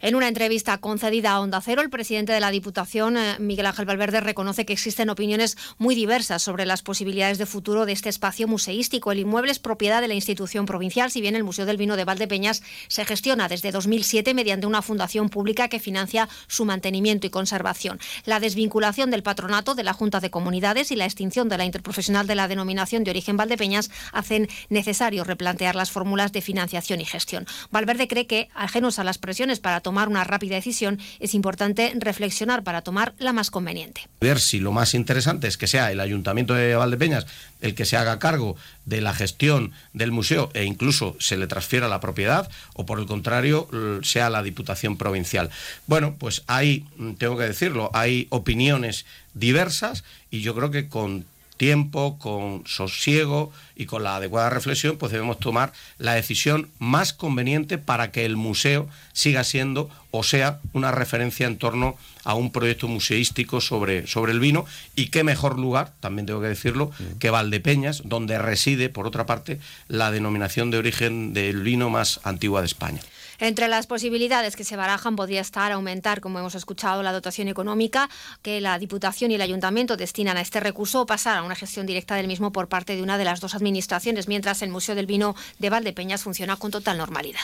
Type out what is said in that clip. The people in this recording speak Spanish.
En una entrevista concedida a Onda Cero, el presidente de la Diputación, eh, Miguel Ángel Valverde, reconoce que existen opiniones muy diversas sobre las posibilidades de futuro de este espacio museístico. El inmueble es propiedad de la institución provincial, si bien el Museo del Vino de Valdepeñas se gestiona desde 2007 mediante una fundación pública que financia su mantenimiento y conservación. La desvinculación del patronato de la Junta de Comunidades y la extinción de la interprofesional de la denominación de origen Valdepeñas hacen necesario replantear las fórmulas de financiación y gestión. Valverde cree que, ajenos a las presiones para tomar una rápida decisión, es importante reflexionar para tomar la más conveniente. Ver si lo más interesante es que sea el Ayuntamiento de Valdepeñas el que se haga cargo de la gestión del museo e incluso se le transfiera la propiedad o por el contrario sea la Diputación Provincial. Bueno, pues hay, tengo que decirlo, hay opiniones diversas y yo creo que con tiempo, con sosiego y con la adecuada reflexión, pues debemos tomar la decisión más conveniente para que el museo siga siendo o sea una referencia en torno a un proyecto museístico sobre, sobre el vino y qué mejor lugar, también tengo que decirlo, que Valdepeñas, donde reside, por otra parte, la denominación de origen del vino más antigua de España. Entre las posibilidades que se barajan podría estar aumentar, como hemos escuchado, la dotación económica que la Diputación y el Ayuntamiento destinan a este recurso o pasar a una gestión directa del mismo por parte de una de las dos administraciones, mientras el Museo del Vino de Valdepeñas funciona con total normalidad.